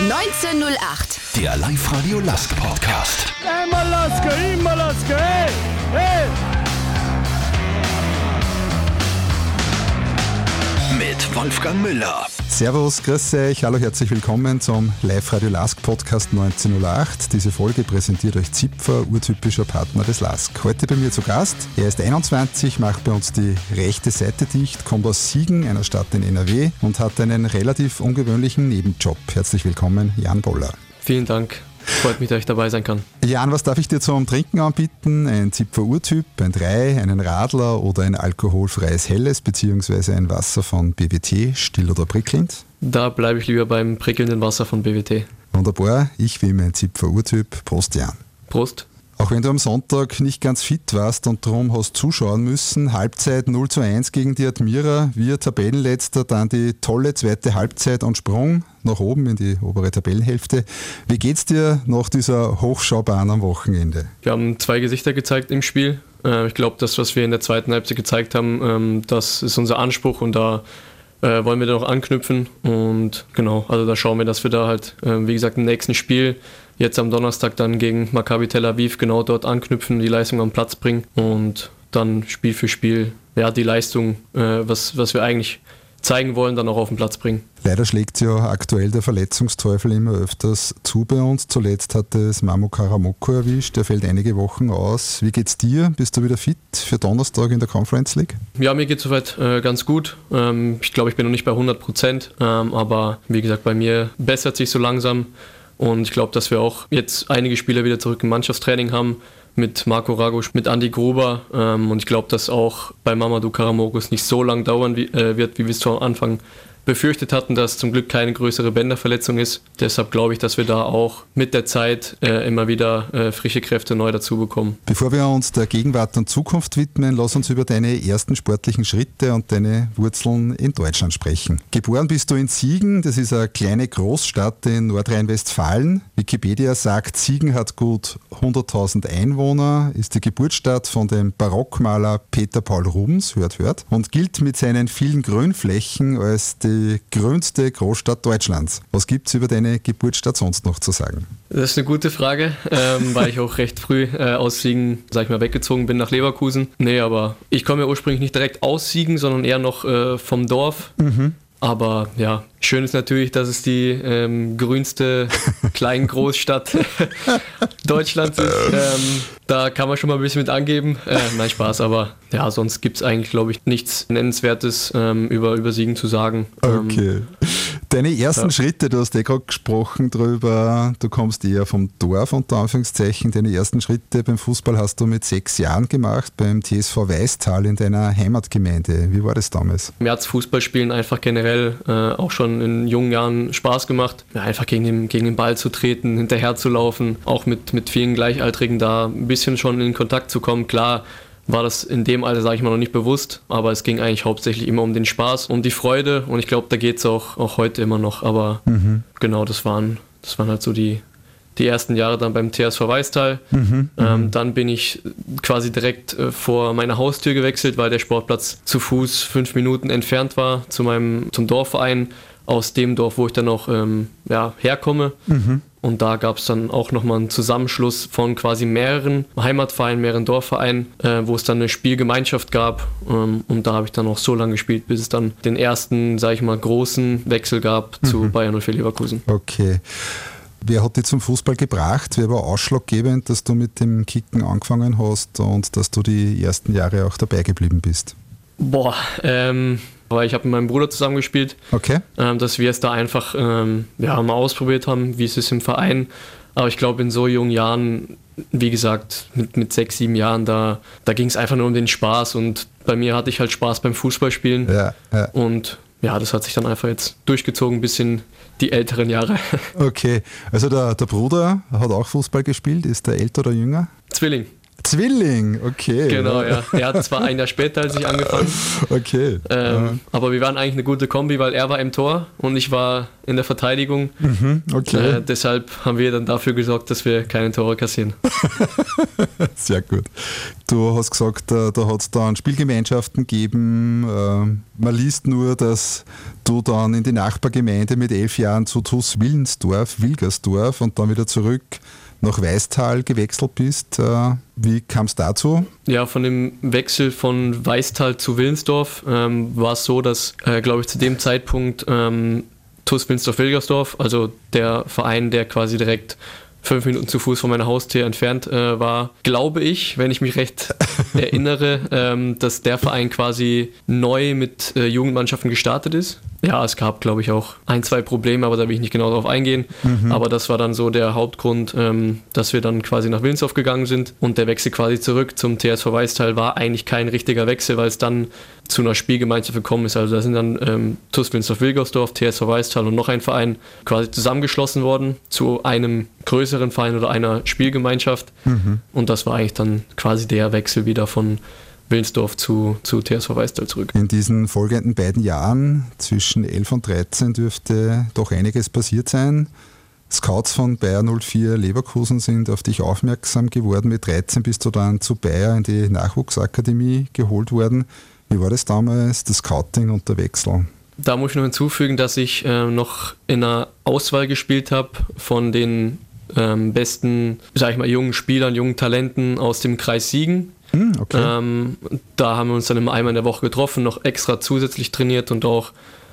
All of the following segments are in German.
1908. Der Live-Radio Lask Podcast. Einmal Lasker, immer Lasker, hey, hey! Mit Wolfgang Müller. Servus, grüß euch, hallo, herzlich willkommen zum Live-Radio Lask Podcast 1908. Diese Folge präsentiert euch Zipfer, urtypischer Partner des Lask. Heute bei mir zu Gast. Er ist 21, macht bei uns die rechte Seite dicht, kommt aus Siegen, einer Stadt in NRW und hat einen relativ ungewöhnlichen Nebenjob. Herzlich willkommen, Jan Boller. Vielen Dank. Freut mich, dass ich dabei sein kann. Jan, was darf ich dir zum Trinken anbieten? Ein Zipfer-Urtyp, ein Drei, einen Radler oder ein alkoholfreies Helles beziehungsweise ein Wasser von BWT, still oder prickelnd? Da bleibe ich lieber beim prickelnden Wasser von BWT. Wunderbar, ich will mein Zipfer-Urtyp. Prost, Jan. Prost. Auch wenn du am Sonntag nicht ganz fit warst und darum hast zuschauen müssen, Halbzeit 0 zu 1 gegen die Admira, wir Tabellenletzter, dann die tolle zweite Halbzeit und Sprung nach oben in die obere Tabellenhälfte. Wie geht's dir nach dieser Hochschaubahn am Wochenende? Wir haben zwei Gesichter gezeigt im Spiel. Äh, Ich glaube, das, was wir in der zweiten Halbzeit gezeigt haben, ähm, das ist unser Anspruch und da äh, wollen wir dann auch anknüpfen. Und genau, also da schauen wir, dass wir da halt, äh, wie gesagt, im nächsten Spiel jetzt am Donnerstag dann gegen Maccabi Tel Aviv genau dort anknüpfen, die Leistung am Platz bringen und dann Spiel für Spiel ja, die Leistung, äh, was, was wir eigentlich zeigen wollen, dann auch auf den Platz bringen. Leider schlägt ja aktuell der Verletzungsteufel immer öfters zu bei uns. Zuletzt hat es Mamo Karamoko erwischt, der fällt einige Wochen aus. Wie geht's dir? Bist du wieder fit für Donnerstag in der Conference League? Ja, mir geht soweit äh, ganz gut. Ähm, ich glaube, ich bin noch nicht bei 100 Prozent, ähm, aber wie gesagt, bei mir bessert sich so langsam und ich glaube, dass wir auch jetzt einige Spieler wieder zurück im Mannschaftstraining haben mit Marco Ragusch, mit Andy Gruber. Ähm, und ich glaube, dass auch bei Mamadou Karamokos nicht so lang dauern äh, wird, wie wir es zu Anfang befürchtet hatten, dass zum Glück keine größere Bänderverletzung ist. Deshalb glaube ich, dass wir da auch mit der Zeit äh, immer wieder äh, frische Kräfte neu dazu bekommen. Bevor wir uns der Gegenwart und Zukunft widmen, lass uns über deine ersten sportlichen Schritte und deine Wurzeln in Deutschland sprechen. Geboren bist du in Siegen, das ist eine kleine Großstadt in Nordrhein-Westfalen. Wikipedia sagt, Siegen hat gut 100.000 Einwohner, ist die Geburtsstadt von dem Barockmaler Peter Paul Rubens, hört, hört, und gilt mit seinen vielen Grünflächen als die grünste Großstadt Deutschlands. Was gibt es über deine Geburtsstadt sonst noch zu sagen? Das ist eine gute Frage, ähm, weil ich auch recht früh äh, aus Siegen, sag ich mal, weggezogen bin nach Leverkusen. Nee, aber ich komme ja ursprünglich nicht direkt aus Siegen, sondern eher noch äh, vom Dorf. Aber ja, schön ist natürlich, dass es die ähm, grünste Klein-Großstadt Deutschlands ist. Ähm, da kann man schon mal ein bisschen mit angeben. Äh, nein, Spaß, aber ja, sonst gibt es eigentlich, glaube ich, nichts Nennenswertes ähm, über, über Siegen zu sagen. Ähm, Okay. Deine ersten ja. Schritte, du hast eh gerade gesprochen drüber, du kommst eher vom Dorf unter Anführungszeichen. Deine ersten Schritte beim Fußball hast du mit sechs Jahren gemacht beim TSV Weißtal in deiner Heimatgemeinde. Wie war das damals? Mir hat Fußballspielen einfach generell äh, auch schon in jungen Jahren Spaß gemacht. Ja, einfach gegen den, gegen den Ball zu treten, hinterher zu laufen, auch mit, mit vielen Gleichaltrigen da ein bisschen schon in Kontakt zu kommen. Klar war das in dem Alter, sage ich mal, noch nicht bewusst, aber es ging eigentlich hauptsächlich immer um den Spaß, um die Freude und ich glaube, da geht es auch, auch heute immer noch. Aber genau, das waren, das waren halt so die, die ersten Jahre dann beim TSV Weißtal. ähm, dann bin ich quasi direkt äh, vor meine Haustür gewechselt, weil der Sportplatz zu Fuß fünf Minuten entfernt war zu meinem, zum Dorfverein aus dem Dorf, wo ich dann auch ähm, ja, herkomme. Und da gab es dann auch nochmal einen Zusammenschluss von quasi mehreren Heimatvereinen, mehreren Dorfvereinen, äh, wo es dann eine Spielgemeinschaft gab. Ähm, und da habe ich dann auch so lange gespielt, bis es dann den ersten, sage ich mal, großen Wechsel gab zu Bayern 04 Leverkusen. Okay. Wer hat dich zum Fußball gebracht? Wer war ausschlaggebend, dass du mit dem Kicken angefangen hast und dass du die ersten Jahre auch dabei geblieben bist? Boah, ähm, weil ich habe mit meinem Bruder zusammengespielt, Okay. ähm, dass wir es da einfach ähm, ja, mal ausprobiert haben, wie es ist im Verein. Aber ich glaube, in so jungen Jahren, wie gesagt, mit, mit sechs, sieben Jahren, da, da ging es einfach nur um den Spaß. Und bei mir hatte ich halt Spaß beim Fußballspielen. Ja, ja. Und ja, das hat sich dann einfach jetzt durchgezogen bis in die älteren Jahre. Okay. Also der, der Bruder hat auch Fußball gespielt. Ist der älter oder jünger? Zwilling. Zwilling, okay. Genau, ja. Er hat zwar ein Jahr später als ich angefangen, Okay. ähm, aber wir waren eigentlich eine gute Kombi, weil er war im Tor und ich war in der Verteidigung. okay. Äh, deshalb haben wir dann dafür gesorgt, dass wir keine Tore kassieren. Sehr gut. Du hast gesagt, äh, da hat es dann Spielgemeinschaften gegeben. Äh, man liest nur, dass du dann in die Nachbargemeinde mit elf Jahren zu TuS Willensdorf, Wilgersdorf und dann wieder zurück nach Weistal gewechselt bist. Äh, wie kam es dazu? Ja, von dem Wechsel von Weistal zu Willensdorf ähm, war es so, dass, äh, glaube ich, zu dem Zeitpunkt ähm, TuS Willensdorf-Wilgersdorf, also der Verein, der quasi direkt fünf Minuten zu Fuß von meiner Haustür entfernt äh, war, glaube ich, wenn ich mich recht erinnere, ähm, dass der Verein quasi neu mit äh, Jugendmannschaften gestartet ist. Ja, es gab, glaube ich, auch ein, zwei Probleme, aber da will ich nicht genau darauf eingehen. Mhm. Aber das war dann so der Hauptgrund, ähm, dass wir dann quasi nach Wilnsdorf gegangen sind und der Wechsel quasi zurück zum TSV Weißteil war eigentlich kein richtiger Wechsel, weil es dann zu einer Spielgemeinschaft gekommen ist. Also da sind dann ähm, TuS Wilnsdorf-Wilgersdorf, TSV Weißtal und noch ein Verein quasi zusammengeschlossen worden zu einem größeren Verein oder einer Spielgemeinschaft. Mhm. Und das war eigentlich dann quasi der Wechsel wieder von Wilnsdorf zu, zu TSV Weißtal zurück. In diesen folgenden beiden Jahren, zwischen 11 und 13, dürfte doch einiges passiert sein. Scouts von Bayer 04 Leverkusen sind auf dich aufmerksam geworden. Mit 13 bist du dann zu Bayer in die Nachwuchsakademie geholt worden. Wie war das damals, das Scouting und der Wechsel? Da muss ich noch hinzufügen, dass ich äh, noch in einer Auswahl gespielt habe von den ähm, besten, sag ich mal, jungen Spielern, jungen Talenten aus dem Kreis Siegen. Hm, okay. Ähm, da haben wir uns dann immer einmal in der Woche getroffen, noch extra zusätzlich trainiert und auch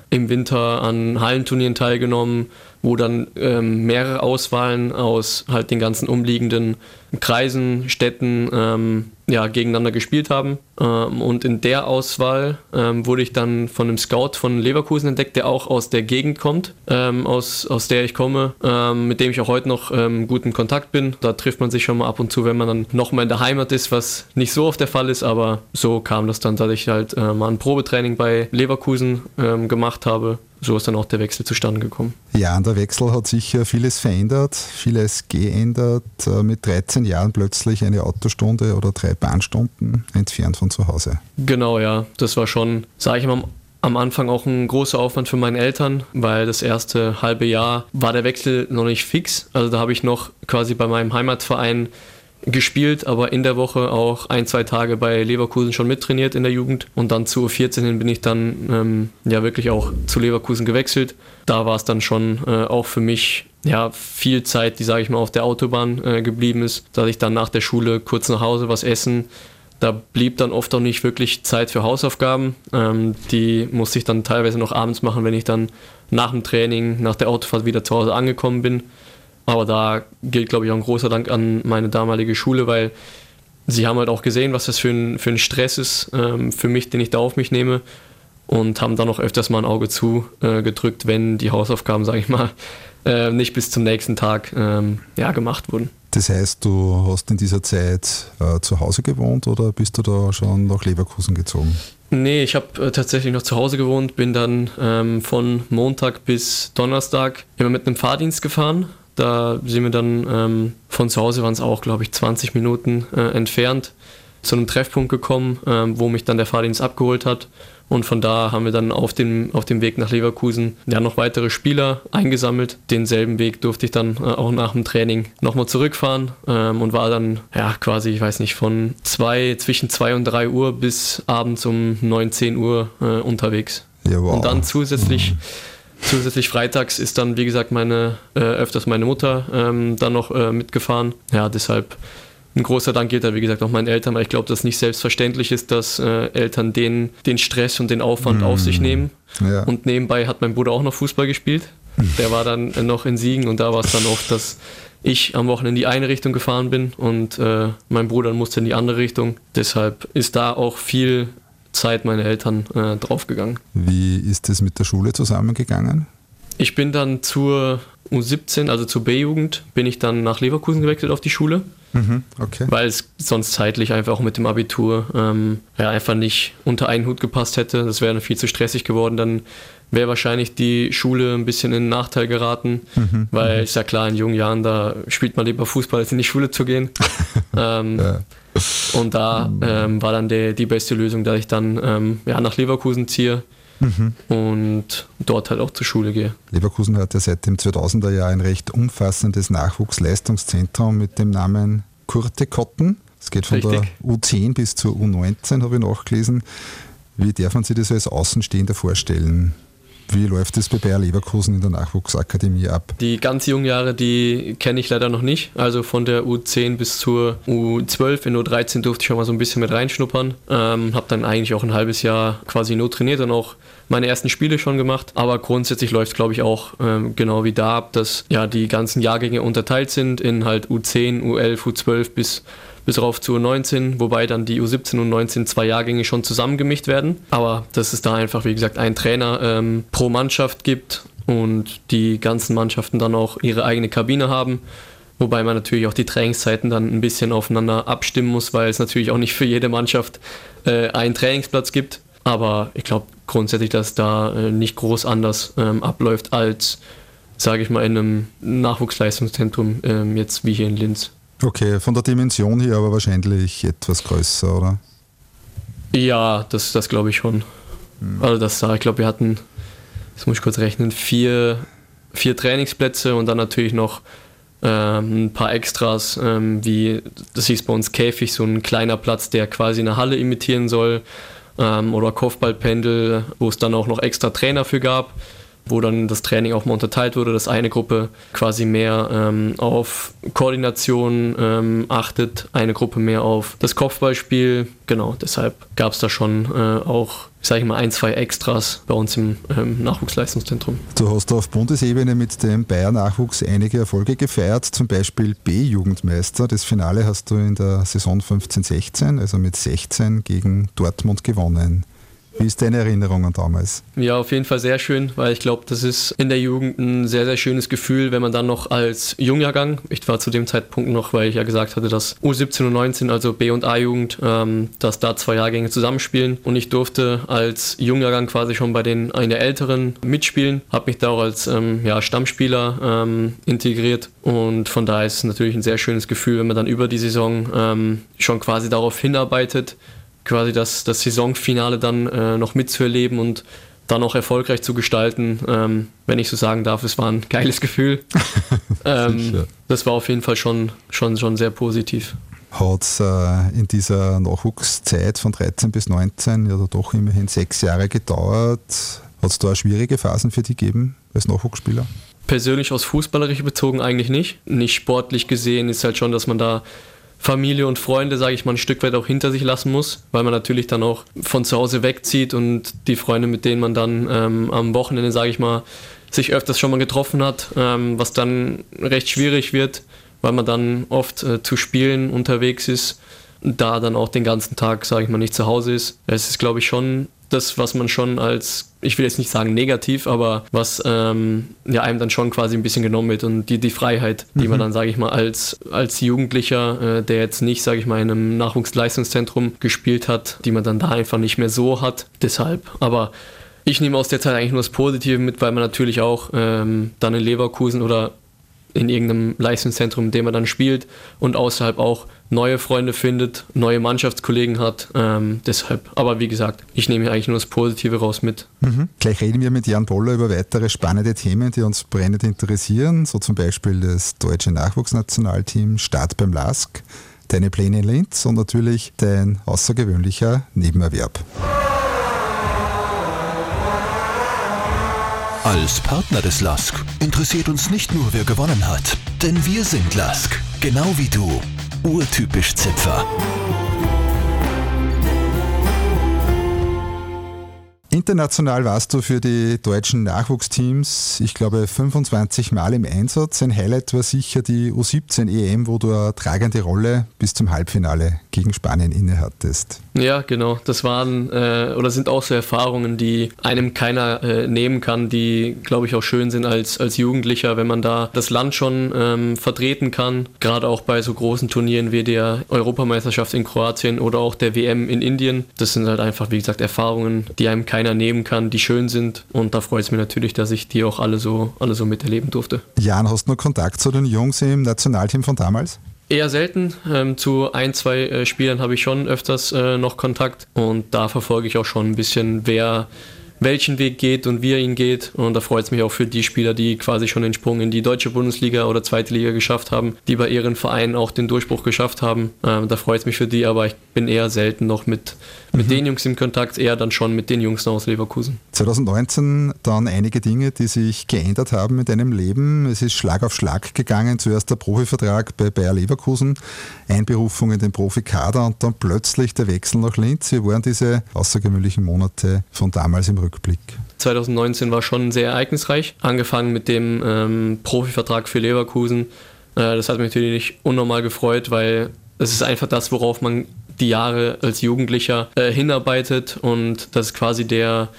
im Winter an Hallenturnieren teilgenommen, wo dann ähm, mehrere Auswahlen aus halt den ganzen umliegenden Kreisen, Städten ähm, ja, gegeneinander gespielt haben. Ähm, und in der Auswahl ähm, wurde ich dann von einem Scout von Leverkusen entdeckt, der auch aus der Gegend kommt, ähm, aus, aus der ich komme, mit dem ich auch heute noch ähm, gut in Kontakt bin. Da trifft man sich schon mal ab und zu, wenn man dann nochmal in der Heimat ist, was nicht so oft der Fall ist, aber so kam das dann, dass ich halt äh, mal ein Probetraining bei Leverkusen gemacht habe so ist dann auch der Wechsel zustande gekommen. Ja, und der Wechsel hat sicher vieles verändert, vieles geändert. Äh, mit 13 Jahren plötzlich eine Autostunde oder drei Bahnstunden entfernt von zu Hause. Genau, ja. Das war schon, sage ich mal, am Anfang auch ein großer Aufwand für meine Eltern, weil das erste halbe Jahr war der Wechsel noch nicht fix. Also da habe ich noch quasi bei meinem Heimatverein gespielt, aber in der Woche auch ein, zwei Tage bei Leverkusen schon mittrainiert in der Jugend. Und dann zu U14 bin ich dann ähm, ja wirklich auch zu Leverkusen gewechselt. Da war es dann schon äh, auch für mich ja viel Zeit, die sage ich mal auf der Autobahn äh, geblieben ist, dass ich dann nach der Schule kurz nach Hause was essen. Da blieb dann oft auch nicht wirklich Zeit für Hausaufgaben. Ähm, die musste ich dann teilweise noch abends machen, wenn ich dann nach dem Training, nach der Autofahrt wieder zu Hause angekommen bin. Aber da gilt, glaube ich, auch ein großer Dank an meine damalige Schule, weil sie haben halt auch gesehen, was das für ein, für ein Stress ist ähm, für mich, den ich da auf mich nehme. Und haben dann auch öfters mal ein Auge zugedrückt, äh, wenn die Hausaufgaben, sage ich mal, äh, nicht bis zum nächsten Tag ähm, ja, gemacht wurden. Das heißt, du hast in dieser Zeit äh, zu Hause gewohnt oder bist du da schon nach Leverkusen gezogen? Nee, ich habe äh, tatsächlich noch zu Hause gewohnt, bin dann ähm, von Montag bis Donnerstag immer mit einem Fahrdienst gefahren da sind wir dann ähm, von zu Hause, waren es auch, glaube ich, 20 Minuten äh, entfernt, zu einem Treffpunkt gekommen, ähm, wo mich dann der Fahrdienst abgeholt hat. Und von da haben wir dann auf dem, auf dem Weg nach Leverkusen ja noch weitere Spieler eingesammelt. Denselben Weg durfte ich dann äh, auch nach dem Training nochmal zurückfahren ähm, und war dann ja quasi, ich weiß nicht, von zwei, zwischen 2 und 3 Uhr bis abends um 9, 10 Uhr äh, unterwegs. Ja, wow. Und dann zusätzlich. Mhm Zusätzlich freitags ist dann, wie gesagt, meine, äh, öfters meine Mutter ähm, dann noch äh, mitgefahren. Ja, deshalb ein großer Dank geht da, wie gesagt, auch meinen Eltern, weil ich glaube, dass nicht selbstverständlich ist, dass äh, Eltern den, den Stress und den Aufwand mm. auf sich nehmen. Ja. Und nebenbei hat mein Bruder auch noch Fußball gespielt. Der war dann noch in Siegen und da war es dann oft, dass ich am Wochenende in die eine Richtung gefahren bin und äh, mein Bruder musste in die andere Richtung. Deshalb ist da auch viel Zeit meine Eltern äh, draufgegangen. Wie ist es mit der Schule zusammengegangen? Ich bin dann zur U17, also zur B-Jugend, bin ich dann nach Leverkusen gewechselt auf die Schule. Mhm, okay. Weil es sonst zeitlich einfach auch mit dem Abitur ähm, ja, einfach nicht unter einen Hut gepasst hätte. Das wäre viel zu stressig geworden. Dann wäre wahrscheinlich die Schule ein bisschen in Nachteil geraten, mhm, weil mhm. ist ja klar, in jungen Jahren, da spielt man lieber Fußball, als in die Schule zu gehen. ähm, ja. Und da ähm, war dann die, die beste Lösung, dass ich dann ähm, ja, nach Leverkusen ziehe mhm. und dort halt auch zur Schule gehe. Leverkusen hat ja seit dem 2000er Jahr ein recht umfassendes Nachwuchsleistungszentrum mit dem Namen Kurte Kotten. Es geht von Richtig. der U10 bis zur U19, habe ich nachgelesen. Wie darf man sich das als Außenstehender vorstellen? Wie läuft es bei Bayer Leverkusen in der Nachwuchsakademie ab? Die ganz jungen Jahre, die kenne ich leider noch nicht. Also von der U10 bis zur U12, in U13 durfte ich schon mal so ein bisschen mit reinschnuppern. Ähm, habe dann eigentlich auch ein halbes Jahr quasi nur trainiert und auch meine ersten Spiele schon gemacht. Aber grundsätzlich läuft es, glaube ich, auch ähm, genau wie da ab, dass ja die ganzen Jahrgänge unterteilt sind in halt U10, U11, U12 bis bis rauf zu U19, wobei dann die U17 und U19 zwei Jahrgänge schon zusammengemischt werden. Aber dass es da einfach, wie gesagt, einen Trainer ähm, pro Mannschaft gibt und die ganzen Mannschaften dann auch ihre eigene Kabine haben. Wobei man natürlich auch die Trainingszeiten dann ein bisschen aufeinander abstimmen muss, weil es natürlich auch nicht für jede Mannschaft äh, einen Trainingsplatz gibt. Aber ich glaube grundsätzlich, dass da äh, nicht groß anders ähm, abläuft als, sage ich mal, in einem Nachwuchsleistungszentrum ähm, jetzt wie hier in Linz. Okay, von der Dimension her aber wahrscheinlich etwas größer, oder? Ja, das, das glaube ich schon. Also das da, ich glaube, wir hatten, jetzt muss ich kurz rechnen, vier, vier Trainingsplätze und dann natürlich noch ähm, ein paar Extras, ähm, wie das hieß bei uns Käfig, so ein kleiner Platz, der quasi eine Halle imitieren soll, ähm, oder Kopfballpendel, wo es dann auch noch extra Trainer für gab, wo dann das Training auch mal unterteilt wurde, dass eine Gruppe quasi mehr ähm, auf Koordination ähm, achtet, eine Gruppe mehr auf das Kopfballspiel. Genau, deshalb gab es da schon äh, auch, sage ich mal, ein, zwei Extras bei uns im ähm, Nachwuchsleistungszentrum. Du hast auf Bundesebene mit dem Bayer Nachwuchs einige Erfolge gefeiert, zum Beispiel B-Jugendmeister. Das Finale hast du in der Saison 15-16, also mit 16 gegen Dortmund gewonnen. Wie ist deine Erinnerung an damals? Ja, auf jeden Fall sehr schön, weil ich glaube, das ist in der Jugend ein sehr, sehr schönes Gefühl, wenn man dann noch als Jungjahrgang, ich war zu dem Zeitpunkt noch, weil ich ja gesagt hatte, dass U17 und 19, also B- und A-Jugend, ähm, dass da zwei Jahrgänge zusammenspielen und ich durfte als Jungjahrgang quasi schon bei den in der Älteren mitspielen, habe mich da auch als ähm, ja, Stammspieler ähm, integriert und von daher ist es natürlich ein sehr schönes Gefühl, wenn man dann über die Saison ähm, schon quasi darauf hinarbeitet, quasi das, das Saisonfinale dann äh, noch mitzuerleben und dann auch erfolgreich zu gestalten. Ähm, wenn ich so sagen darf, es war ein geiles Gefühl. ähm, das war auf jeden Fall schon, schon, schon sehr positiv. Hat es äh, in dieser Nachwuchszeit von 13 bis 19 ja doch immerhin sechs Jahre gedauert. Hat es da schwierige Phasen für dich gegeben als Nachwuchsspieler? Persönlich aus Fußballerich bezogen eigentlich nicht. Nicht sportlich gesehen ist halt schon, dass man da Familie und Freunde, sage ich mal, ein Stück weit auch hinter sich lassen muss, weil man natürlich dann auch von zu Hause wegzieht und die Freunde, mit denen man dann ähm, am Wochenende, sage ich mal, sich öfters schon mal getroffen hat, ähm, was dann recht schwierig wird, weil man dann oft äh, zu Spielen unterwegs ist, da dann auch den ganzen Tag, sage ich mal, nicht zu Hause ist. Es ist, glaube ich, schon das, was man schon als, ich will jetzt nicht sagen negativ, aber was ähm, ja einem dann schon quasi ein bisschen genommen wird und die, die Freiheit, die man dann, sage ich mal, als, als Jugendlicher, äh, der jetzt nicht, sage ich mal, in einem Nachwuchsleistungszentrum gespielt hat, die man dann da einfach nicht mehr so hat. Deshalb, aber ich nehme aus der Zeit eigentlich nur das Positive mit, weil man natürlich auch ähm, dann in Leverkusen oder in irgendeinem Leistungszentrum, in dem man dann spielt und außerhalb auch neue Freunde findet, neue Mannschaftskollegen hat. Ähm, deshalb, aber wie gesagt, ich nehme hier eigentlich nur das Positive raus mit. Mhm. Gleich reden wir mit Jan Boller über weitere spannende Themen, die uns brennend interessieren, so zum Beispiel das deutsche Nachwuchsnationalteam Start beim LASK, deine Pläne in Linz und natürlich dein außergewöhnlicher Nebenerwerb. Als Partner des LASK interessiert uns nicht nur, wer gewonnen hat, denn wir sind LASK, genau wie du. Urtypisch Zipfer. International warst du für die deutschen Nachwuchsteams, ich glaube, 25 Mal im Einsatz. Ein Highlight war sicher die U17 EM, wo du eine tragende Rolle bis zum Halbfinale gegen Spanien innehattest. Ja, genau. Das waren äh, oder sind auch so Erfahrungen, die einem keiner äh, nehmen kann, die, glaube ich, auch schön sind als, als Jugendlicher, wenn man da das Land schon ähm, vertreten kann. Gerade auch bei so großen Turnieren wie der Europameisterschaft in Kroatien oder auch der WM in Indien. Das sind halt einfach, wie gesagt, Erfahrungen, die einem keiner nehmen kann, die schön sind. Und da freut es mich natürlich, dass ich die auch alle so, alle so miterleben durfte. Jan, hast du noch Kontakt zu den Jungs im Nationalteam von damals? Eher selten. Ähm, zu ein, zwei äh, Spielern habe ich schon öfters äh, noch Kontakt und da verfolge ich auch schon ein bisschen, wer, welchen Weg geht und wie er ihn geht. Und da freut es mich auch für die Spieler, die quasi schon den Sprung in die deutsche Bundesliga oder zweite Liga geschafft haben, die bei ihren Vereinen auch den Durchbruch geschafft haben. Ähm, da freut es mich für die, aber ich bin eher selten noch mit, mit mhm. den Jungs im Kontakt, eher dann schon mit den Jungs aus Leverkusen. 2019 dann einige Dinge, die sich geändert haben in deinem Leben. Es ist Schlag auf Schlag gegangen. Zuerst der Profivertrag bei Bayer Leverkusen, Einberufung in den Profikader und dann plötzlich der Wechsel nach Linz. Wie waren diese außergewöhnlichen Monate von damals im Rückblick? 2019 war schon sehr ereignisreich. Angefangen mit dem ähm, Profivertrag für Leverkusen. Äh, das hat mich natürlich unnormal gefreut, weil es ist einfach das, worauf man die Jahre als Jugendlicher äh, hinarbeitet und das ist quasi der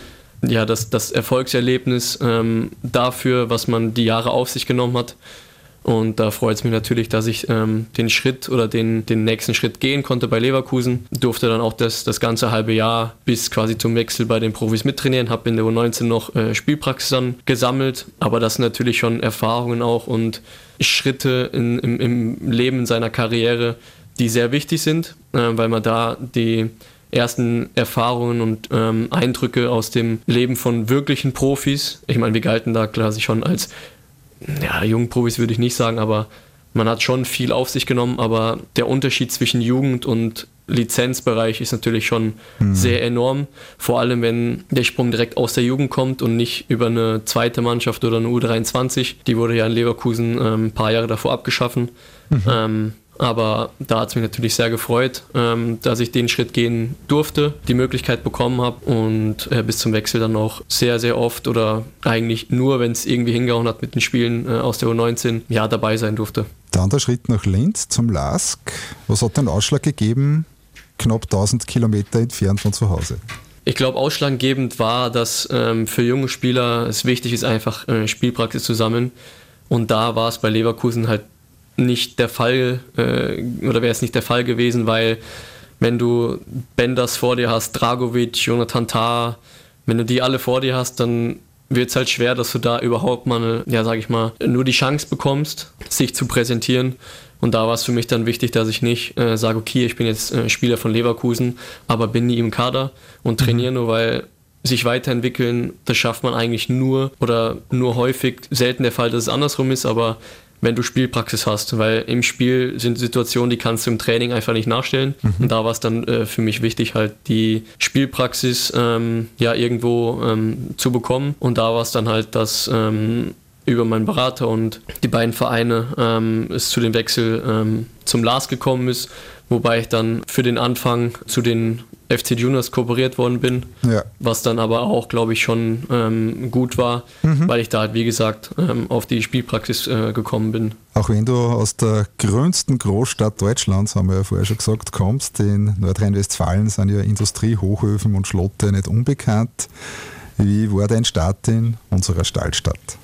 ja, das, das Erfolgserlebnis ähm, dafür, was man die Jahre auf sich genommen hat. Und da freut es mich natürlich, dass ich ähm, den Schritt oder den, den nächsten Schritt gehen konnte bei Leverkusen. Durfte dann auch das, das ganze halbe Jahr bis quasi zum Wechsel bei den Profis mittrainieren. Habe in der U19 noch äh, Spielpraxis dann gesammelt. Aber das sind natürlich schon Erfahrungen auch und Schritte in, im, im Leben seiner Karriere, die sehr wichtig sind, äh, weil man da die ersten Erfahrungen und ähm, Eindrücke aus dem Leben von wirklichen Profis. Ich meine, wir galten da quasi schon als ja, jungen Profis würde ich nicht sagen, aber man hat schon viel auf sich genommen, aber der Unterschied zwischen Jugend und Lizenzbereich ist natürlich schon mhm. sehr enorm. Vor allem, wenn der Sprung direkt aus der Jugend kommt und nicht über eine zweite Mannschaft oder eine U23. Die wurde ja in Leverkusen ähm, ein paar Jahre davor abgeschaffen. Mhm. Ähm, aber da hat es mich natürlich sehr gefreut, ähm, dass ich den Schritt gehen durfte, die Möglichkeit bekommen habe und äh, bis zum Wechsel dann auch sehr, sehr oft oder eigentlich nur, wenn es irgendwie hingehauen hat mit den Spielen äh, aus der U19, ja, dabei sein durfte. Dann der Schritt nach Linz zum LASK. Was hat den Ausschlag gegeben, knapp 1000 Kilometer entfernt von zu Hause? Ich glaube, ausschlaggebend war, dass ähm, für junge Spieler es wichtig ist, einfach äh, Spielpraxis zu sammeln. Und da war es bei Leverkusen halt nicht der Fall äh, oder wäre es nicht der Fall gewesen, weil wenn du Benders vor dir hast, Dragovic, Jonathan Tah, wenn du die alle vor dir hast, dann wird es halt schwer, dass du da überhaupt mal, eine, ja, sag ich mal, nur die Chance bekommst, sich zu präsentieren. Und da war es für mich dann wichtig, dass ich nicht äh, sage, okay, ich bin jetzt äh, Spieler von Leverkusen, aber bin nie im Kader und trainiere nur, weil sich weiterentwickeln, das schafft man eigentlich nur oder nur häufig, selten der Fall, dass es andersrum ist, aber wenn du Spielpraxis hast, weil im Spiel sind Situationen, die kannst du im Training einfach nicht nachstellen. Mhm. Und da war es dann äh, für mich wichtig, halt die Spielpraxis ähm, ja irgendwo ähm, zu bekommen. Und da war es dann halt, dass ähm, über meinen Berater und die beiden Vereine ähm, es zu dem Wechsel ähm, zum Lars gekommen ist, wobei ich dann für den Anfang zu den FC Juniors kooperiert worden bin, ja. was dann aber auch, glaube ich, schon ähm, gut war, mhm. weil ich da halt, wie gesagt, ähm, auf die Spielpraxis äh, gekommen bin. Auch wenn du aus der grünsten Großstadt Deutschlands, haben wir ja vorher schon gesagt, kommst, in Nordrhein-Westfalen sind ja Industrie, Hochöfen und Schlotte nicht unbekannt. Wie war dein Start in unserer Stallstadt?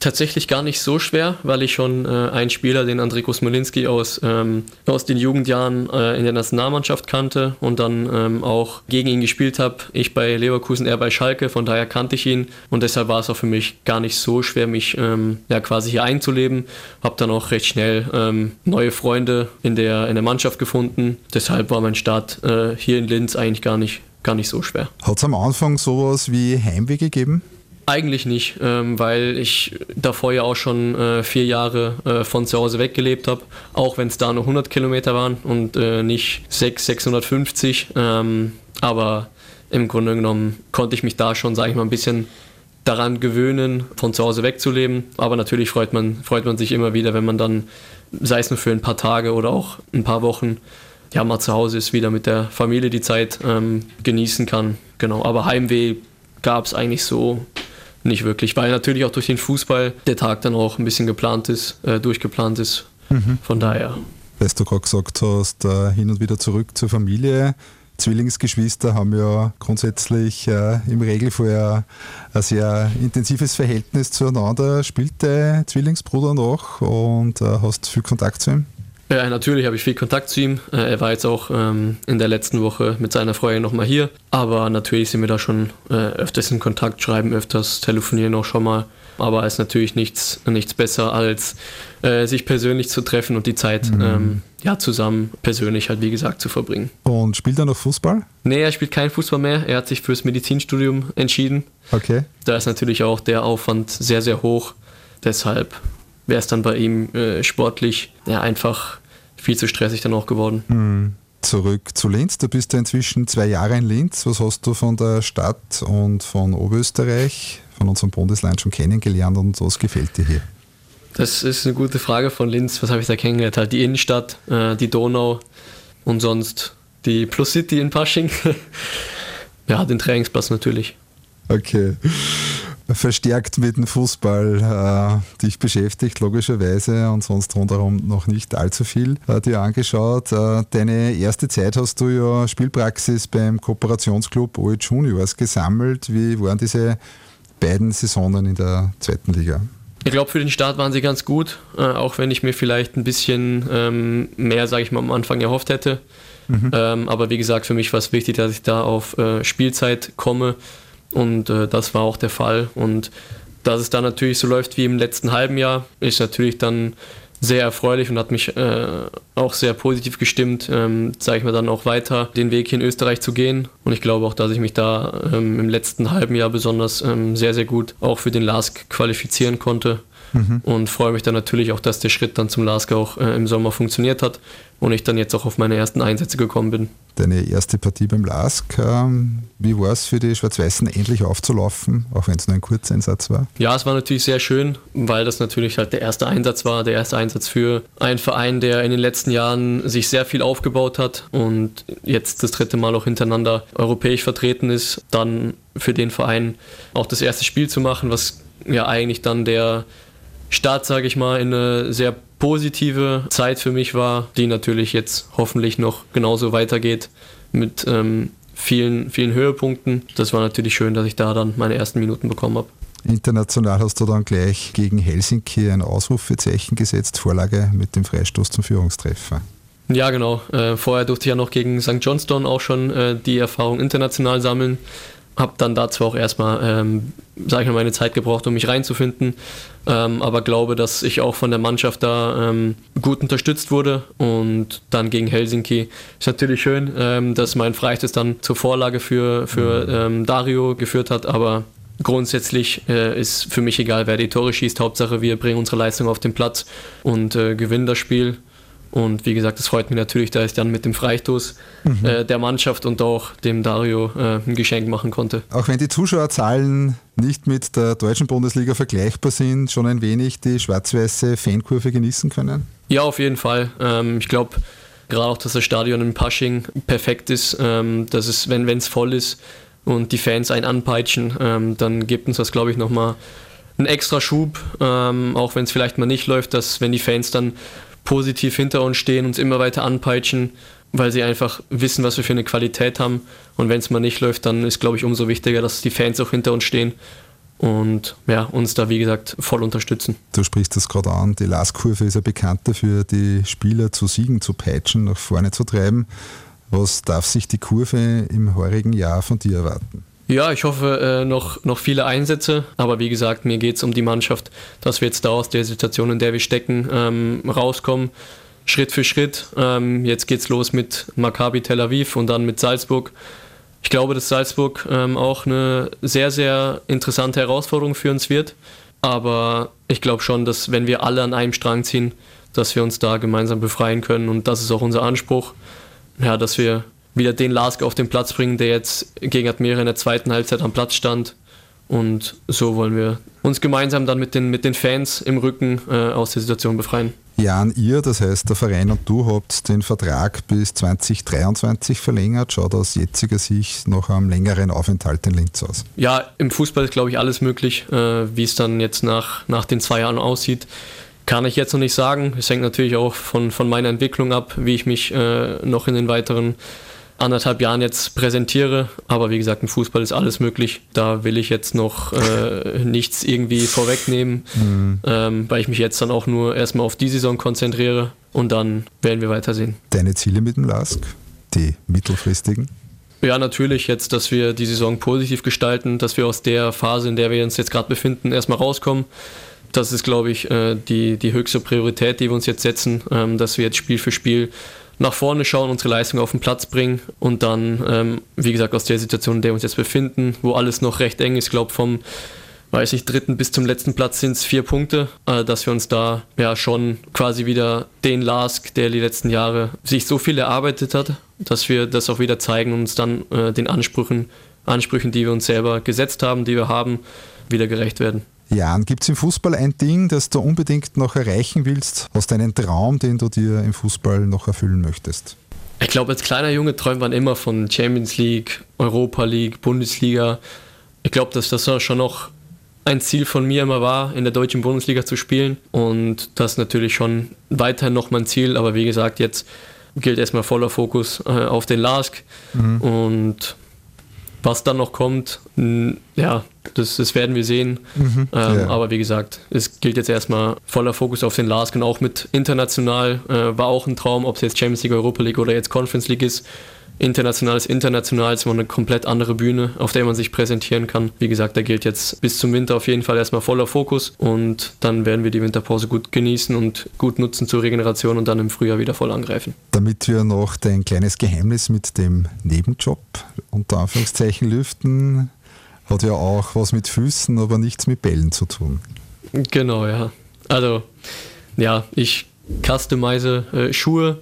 Tatsächlich gar nicht so schwer, weil ich schon äh, einen Spieler, den André Kosmolinski aus, ähm, aus den Jugendjahren äh, in der Nationalmannschaft kannte und dann ähm, auch gegen ihn gespielt habe. Ich bei Leverkusen, er bei Schalke, von daher kannte ich ihn und deshalb war es auch für mich gar nicht so schwer, mich ähm, ja, quasi hier einzuleben. Habe dann auch recht schnell ähm, neue Freunde in der, in der Mannschaft gefunden. Deshalb war mein Start äh, hier in Linz eigentlich gar nicht, gar nicht so schwer. Hat es am Anfang sowas wie Heimweh gegeben? Eigentlich nicht, ähm, weil ich davor ja auch schon äh, vier Jahre äh, von zu Hause weggelebt habe, auch wenn es da nur 100 Kilometer waren und äh, nicht 6, 650. Ähm, aber im Grunde genommen konnte ich mich da schon, sage ich mal, ein bisschen daran gewöhnen, von zu Hause wegzuleben. Aber natürlich freut man, freut man sich immer wieder, wenn man dann, sei es nur für ein paar Tage oder auch ein paar Wochen, ja, mal zu Hause ist, wieder mit der Familie die Zeit ähm, genießen kann. Genau, aber Heimweh gab es eigentlich so nicht wirklich, weil natürlich auch durch den Fußball der Tag dann auch ein bisschen geplant ist, äh, durchgeplant ist. Mhm. Von daher. Was du gerade gesagt hast, äh, hin und wieder zurück zur Familie. Zwillingsgeschwister haben ja grundsätzlich äh, im Regelfall ein sehr intensives Verhältnis zueinander. Spielt der Zwillingsbruder noch und äh, hast viel Kontakt zu ihm? Ja, natürlich habe ich viel Kontakt zu ihm. Äh, er war jetzt auch ähm, in der letzten Woche mit seiner Freundin nochmal hier. Aber natürlich sind wir da schon äh, öfters in Kontakt, schreiben öfters, telefonieren auch schon mal. Aber es ist natürlich nichts, nichts besser, als äh, sich persönlich zu treffen und die Zeit mhm. ähm, ja, zusammen persönlich halt, wie gesagt, zu verbringen. Und spielt er noch Fußball? Nee, er spielt keinen Fußball mehr. Er hat sich fürs Medizinstudium entschieden. Okay. Da ist natürlich auch der Aufwand sehr, sehr hoch. Deshalb wäre es dann bei ihm äh, sportlich ja, einfach viel zu stressig dann auch geworden. Mhm. Zurück zu Linz. Du bist ja inzwischen zwei Jahre in Linz. Was hast du von der Stadt und von Oberösterreich, von unserem Bundesland schon kennengelernt und was gefällt dir hier? Das ist eine gute Frage von Linz. Was habe ich da kennengelernt? Halt die Innenstadt, äh, die Donau und sonst die Plus City in Pasching. ja, den Trainingsplatz natürlich. Okay verstärkt mit dem Fußball äh, dich beschäftigt, logischerweise, und sonst rundherum noch nicht allzu viel äh, dir angeschaut. Äh, deine erste Zeit hast du ja Spielpraxis beim Kooperationsclub OE Juniors gesammelt. Wie waren diese beiden Saisonen in der zweiten Liga? Ich glaube, für den Start waren sie ganz gut, äh, auch wenn ich mir vielleicht ein bisschen ähm, mehr, sage ich mal, am Anfang erhofft hätte. Mhm. Ähm, aber wie gesagt, für mich war es wichtig, dass ich da auf äh, Spielzeit komme und äh, das war auch der Fall. Und dass es dann natürlich so läuft wie im letzten halben Jahr, ist natürlich dann sehr erfreulich und hat mich äh, auch sehr positiv gestimmt, ähm, sage ich mal dann auch weiter den Weg hier in Österreich zu gehen. Und ich glaube auch, dass ich mich da ähm, im letzten halben Jahr besonders ähm, sehr, sehr gut auch für den LASK qualifizieren konnte. Mhm. Und freue mich dann natürlich auch, dass der Schritt dann zum LASK auch äh, im Sommer funktioniert hat und ich dann jetzt auch auf meine ersten Einsätze gekommen bin. Deine erste Partie beim LASK, ähm, wie war es für die Schwarz-Weißen endlich aufzulaufen, auch wenn es nur ein Kurzeinsatz war? Ja, es war natürlich sehr schön, weil das natürlich halt der erste Einsatz war, der erste Einsatz für einen Verein, der in den letzten Jahren sich sehr viel aufgebaut hat und jetzt das dritte Mal auch hintereinander europäisch vertreten ist, dann für den Verein auch das erste Spiel zu machen, was ja eigentlich dann der Start, sage ich mal, in eine sehr positive Zeit für mich war, die natürlich jetzt hoffentlich noch genauso weitergeht mit ähm, vielen, vielen Höhepunkten. Das war natürlich schön, dass ich da dann meine ersten Minuten bekommen habe. International hast du dann gleich gegen Helsinki ein Ausrufezeichen gesetzt, Vorlage mit dem Freistoß zum Führungstreffer. Ja, genau. Äh, vorher durfte ich ja noch gegen St. Johnston auch schon äh, die Erfahrung international sammeln habe dann dazu auch erstmal, ähm, sage ich mal, meine Zeit gebraucht, um mich reinzufinden. Ähm, aber glaube, dass ich auch von der Mannschaft da ähm, gut unterstützt wurde. Und dann gegen Helsinki ist natürlich schön, ähm, dass mein Freistoß dann zur Vorlage für, für ähm, Dario geführt hat. Aber grundsätzlich äh, ist für mich egal, wer die Tore schießt. Hauptsache, wir bringen unsere Leistung auf den Platz und äh, gewinnen das Spiel. Und wie gesagt, es freut mich natürlich, dass ich dann mit dem Freistoß mhm. äh, der Mannschaft und auch dem Dario äh, ein Geschenk machen konnte. Auch wenn die Zuschauerzahlen nicht mit der deutschen Bundesliga vergleichbar sind, schon ein wenig die schwarz-weiße Fankurve genießen können? Ja, auf jeden Fall. Ähm, ich glaube, gerade auch, dass das Stadion in Pasching perfekt ist, ähm, dass es, wenn es voll ist und die Fans einen anpeitschen, ähm, dann gibt uns das, glaube ich, nochmal einen extra Schub, ähm, auch wenn es vielleicht mal nicht läuft, dass wenn die Fans dann positiv hinter uns stehen, uns immer weiter anpeitschen, weil sie einfach wissen, was wir für eine Qualität haben. Und wenn es mal nicht läuft, dann ist, glaube ich, umso wichtiger, dass die Fans auch hinter uns stehen und ja, uns da, wie gesagt, voll unterstützen. Du sprichst das gerade an, die Lastkurve ist ja bekannt dafür, die Spieler zu Siegen zu peitschen, nach vorne zu treiben. Was darf sich die Kurve im heurigen Jahr von dir erwarten? Ja, ich hoffe äh, noch, noch viele Einsätze, aber wie gesagt, mir geht es um die Mannschaft, dass wir jetzt da aus der Situation, in der wir stecken, ähm, rauskommen. Schritt für Schritt. Ähm, jetzt es los mit Maccabi Tel Aviv und dann mit Salzburg. Ich glaube, dass Salzburg ähm, auch eine sehr, sehr interessante Herausforderung für uns wird. Aber ich glaube schon, dass wenn wir alle an einem Strang ziehen, dass wir uns da gemeinsam befreien können. Und das ist auch unser Anspruch. Ja, dass wir wieder den Lask auf den Platz bringen, der jetzt gegen Admira in der zweiten Halbzeit am Platz stand. Und so wollen wir uns gemeinsam dann mit den, mit den Fans im Rücken äh, aus der Situation befreien. Jan, ihr, das heißt der Verein und du habt den Vertrag bis 2023 verlängert. Schaut aus jetziger Sicht noch am längeren Aufenthalt in Linz aus? Ja, im Fußball ist, glaube ich, alles möglich. Äh, wie es dann jetzt nach, nach den zwei Jahren aussieht, kann ich jetzt noch nicht sagen. Es hängt natürlich auch von, von meiner Entwicklung ab, wie ich mich äh, noch in den weiteren anderthalb Jahren jetzt präsentiere. Aber wie gesagt, im Fußball ist alles möglich. Da will ich jetzt noch äh, nichts irgendwie vorwegnehmen, mhm. ähm, weil ich mich jetzt dann auch nur erstmal auf die Saison konzentriere und dann werden wir weitersehen. Deine Ziele mit dem LASK? Die mittelfristigen? Ja, natürlich jetzt, dass wir die Saison positiv gestalten, dass wir aus der Phase, in der wir uns jetzt gerade befinden, erstmal rauskommen. Das ist, glaube ich, äh, die, die höchste Priorität, die wir uns jetzt setzen, ähm, dass wir jetzt Spiel für Spiel nach vorne schauen, unsere Leistung auf den Platz bringen und dann, ähm, wie gesagt, aus der Situation, in der wir uns jetzt befinden, wo alles noch recht eng ist, glaube vom weiß ich, dritten bis zum letzten Platz sind es vier Punkte, äh, dass wir uns da ja schon quasi wieder den Lask, der die letzten Jahre sich so viel erarbeitet hat, dass wir das auch wieder zeigen und uns dann äh, den Ansprüchen, Ansprüchen, die wir uns selber gesetzt haben, die wir haben, wieder gerecht werden. Jan, gibt es im Fußball ein Ding, das du unbedingt noch erreichen willst, aus deinem Traum, den du dir im Fußball noch erfüllen möchtest? Ich glaube, als kleiner Junge träumt man immer von Champions League, Europa League, Bundesliga. Ich glaube, dass das schon noch ein Ziel von mir immer war, in der deutschen Bundesliga zu spielen. Und das ist natürlich schon weiterhin noch mein Ziel. Aber wie gesagt, jetzt gilt erstmal voller Fokus äh, auf den LASK. Mhm. Und was dann noch kommt, ja, das, das werden wir sehen. Mhm. Ähm, ja. Aber wie gesagt, es gilt jetzt erstmal voller Fokus auf den LASK und auch mit international äh, war auch ein Traum, ob es jetzt Champions League, Europa League oder jetzt Conference League ist international ist international, ist immer eine komplett andere Bühne, auf der man sich präsentieren kann. Wie gesagt, da gilt jetzt bis zum Winter auf jeden Fall erstmal voller Fokus und dann werden wir die Winterpause gut genießen und gut nutzen zur Regeneration und dann im Frühjahr wieder voll angreifen. Damit wir noch dein kleines Geheimnis mit dem Nebenjob unter Anführungszeichen lüften, hat ja auch was mit Füßen, aber nichts mit Bällen zu tun. Genau, ja. Also, ja, ich customize äh, Schuhe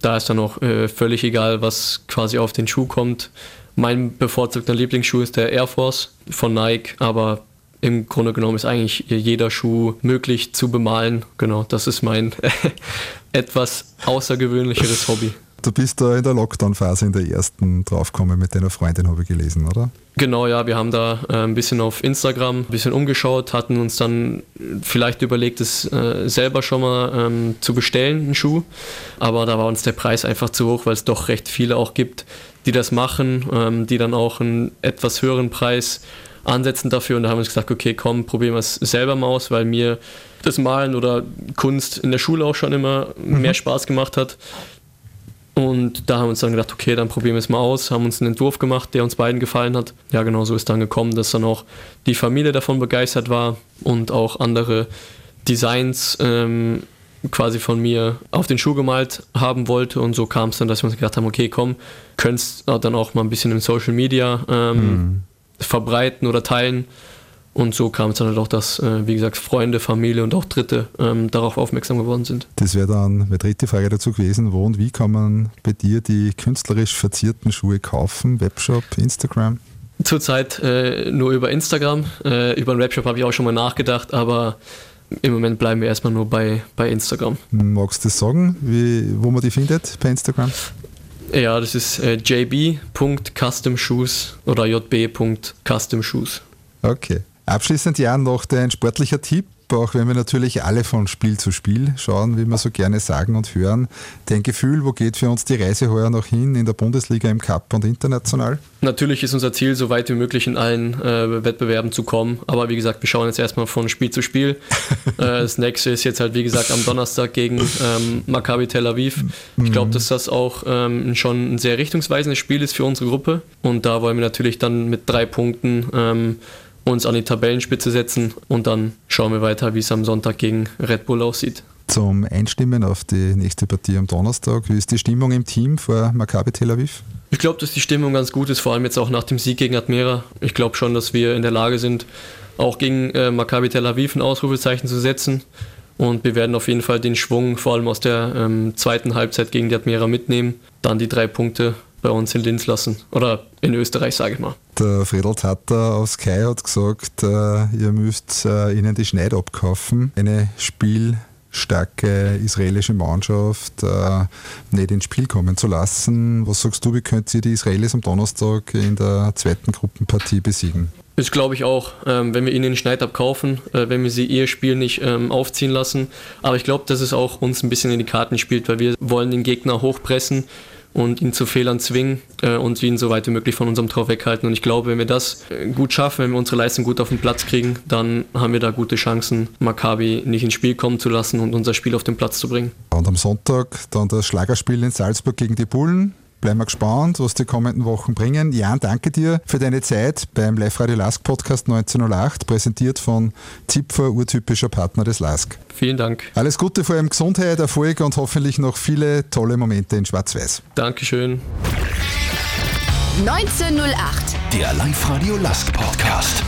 da ist dann auch äh, völlig egal, was quasi auf den Schuh kommt. Mein bevorzugter Lieblingsschuh ist der Air Force von Nike, aber im Grunde genommen ist eigentlich jeder Schuh möglich zu bemalen. Genau, das ist mein etwas außergewöhnlicheres Hobby. Du bist da in der Lockdown-Phase in der ersten draufgekommen mit deiner Freundin, habe ich gelesen, oder? Genau, ja, wir haben da äh, ein bisschen auf Instagram ein bisschen umgeschaut, hatten uns dann vielleicht überlegt, es äh, selber schon mal ähm, zu bestellen, einen Schuh. Aber da war uns der Preis einfach zu hoch, weil es doch recht viele auch gibt, die das machen, ähm, die dann auch einen etwas höheren Preis ansetzen dafür. Und da haben wir uns gesagt, okay, komm, probieren wir es selber mal aus, weil mir das Malen oder Kunst in der Schule auch schon immer mhm. mehr Spaß gemacht hat. Und da haben wir uns dann gedacht, okay, dann probieren wir es mal aus, haben uns einen Entwurf gemacht, der uns beiden gefallen hat. Ja, genau so ist dann gekommen, dass dann auch die Familie davon begeistert war und auch andere Designs ähm, quasi von mir auf den Schuh gemalt haben wollte. Und so kam es dann, dass wir uns gedacht haben, okay, komm, könntest dann auch mal ein bisschen im Social Media ähm, mhm. verbreiten oder teilen. Und so kam es dann halt auch, dass, äh, wie gesagt, Freunde, Familie und auch Dritte ähm, darauf aufmerksam geworden sind. Das wäre dann meine dritte Frage dazu gewesen. Wo und wie kann man bei dir die künstlerisch verzierten Schuhe kaufen? Webshop, Instagram? Zurzeit äh, nur über Instagram. Äh, über einen Webshop habe ich auch schon mal nachgedacht, aber im Moment bleiben wir erstmal nur bei, bei Instagram. Magst du das sagen, wie, wo man die findet bei Instagram? Ja, das ist äh, jb.customshoes oder jb.customshoes. Okay. Abschließend ja noch dein sportlicher Tipp, auch wenn wir natürlich alle von Spiel zu Spiel schauen, wie wir so gerne sagen und hören. Dein Gefühl, wo geht für uns die Reise heuer noch hin in der Bundesliga, im Cup und international? Natürlich ist unser Ziel, so weit wie möglich in allen äh, Wettbewerben zu kommen. Aber wie gesagt, wir schauen jetzt erstmal von Spiel zu Spiel. äh, das nächste ist jetzt halt, wie gesagt, am Donnerstag gegen ähm, Maccabi Tel Aviv. Ich glaube, dass das auch ähm, schon ein sehr richtungsweisendes Spiel ist für unsere Gruppe. Und da wollen wir natürlich dann mit drei Punkten ähm, uns an die Tabellenspitze setzen und dann schauen wir weiter, wie es am Sonntag gegen Red Bull aussieht. Zum Einstimmen auf die nächste Partie am Donnerstag, wie ist die Stimmung im Team vor Maccabi Tel Aviv? Ich glaube, dass die Stimmung ganz gut ist, vor allem jetzt auch nach dem Sieg gegen Admira. Ich glaube schon, dass wir in der Lage sind, auch gegen äh, Maccabi Tel Aviv ein Ausrufezeichen zu setzen. Und wir werden auf jeden Fall den Schwung, vor allem aus der ähm, zweiten Halbzeit gegen die Admira mitnehmen. Dann die drei Punkte bei uns in Linz lassen. Oder in Österreich, sage ich mal. Der Fredel Tatter aus Sky hat gesagt, äh, ihr müsst äh, ihnen die Schneid abkaufen. Eine spielstarke israelische Mannschaft äh, nicht ins Spiel kommen zu lassen. Was sagst du, wie könnt ihr die Israelis am Donnerstag in der zweiten Gruppenpartie besiegen? Das glaube ich auch, ähm, wenn wir ihnen den Schneid abkaufen, äh, wenn wir sie ihr Spiel nicht ähm, aufziehen lassen. Aber ich glaube, dass es auch uns ein bisschen in die Karten spielt, weil wir wollen den Gegner hochpressen und ihn zu Fehlern zwingen äh, und ihn so weit wie möglich von unserem Tor weghalten. Und ich glaube, wenn wir das äh, gut schaffen, wenn wir unsere Leistung gut auf den Platz kriegen, dann haben wir da gute Chancen, Maccabi nicht ins Spiel kommen zu lassen und unser Spiel auf den Platz zu bringen. Und am Sonntag dann das Schlagerspiel in Salzburg gegen die Bullen. Bleiben wir gespannt, was die kommenden Wochen bringen. Jan, danke dir für deine Zeit beim Live Radio Lask Podcast 1908, präsentiert von Zipfer, urtypischer Partner des Lask. Vielen Dank. Alles Gute, vor allem Gesundheit, Erfolg und hoffentlich noch viele tolle Momente in Schwarz-Weiß. Dankeschön. 1908. Der Live Radio Lask Podcast.